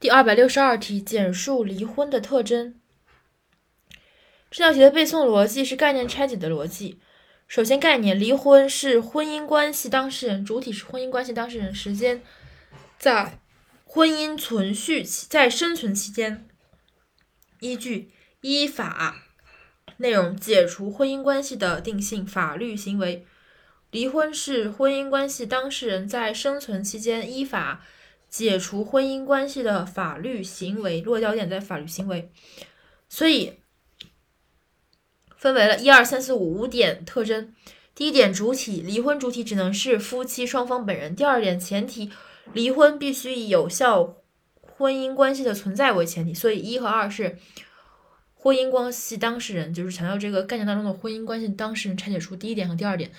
第二百六十二题，简述离婚的特征。这道题的背诵逻辑是概念拆解的逻辑。首先，概念离婚是婚姻关系当事人，主体是婚姻关系当事人，时间在婚姻存续期，在生存期间。依据依法，内容解除婚姻关系的定性法律行为。离婚是婚姻关系当事人在生存期间依法。解除婚姻关系的法律行为，落脚点在法律行为，所以分为了一二三四五五点特征。第一点，主体离婚主体只能是夫妻双方本人。第二点，前提离婚必须以有效婚姻关系的存在为前提。所以一和二是婚姻关系当事人，就是强调这个概念当中的婚姻关系当事人拆解出第一点和第二点，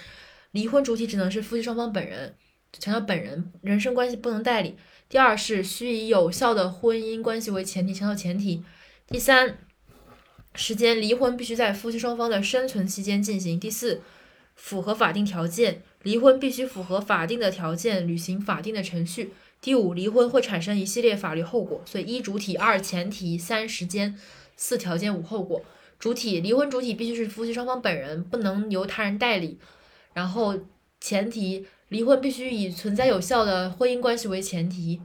离婚主体只能是夫妻双方本人，强调本人人身关系不能代理。第二是需以有效的婚姻关系为前提，强调前提。第三，时间离婚必须在夫妻双方的生存期间进行。第四，符合法定条件，离婚必须符合法定的条件，履行法定的程序。第五，离婚会产生一系列法律后果。所以一主体，二前提，三时间，四条件，五后果。主体离婚主体必须是夫妻双方本人，不能由他人代理。然后前提。离婚必须以存在有效的婚姻关系为前提，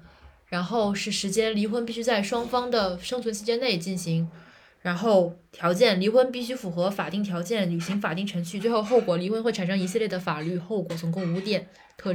然后是时间，离婚必须在双方的生存期间内进行，然后条件，离婚必须符合法定条件，履行法定程序，最后后果，离婚会产生一系列的法律后果，总共五点特征。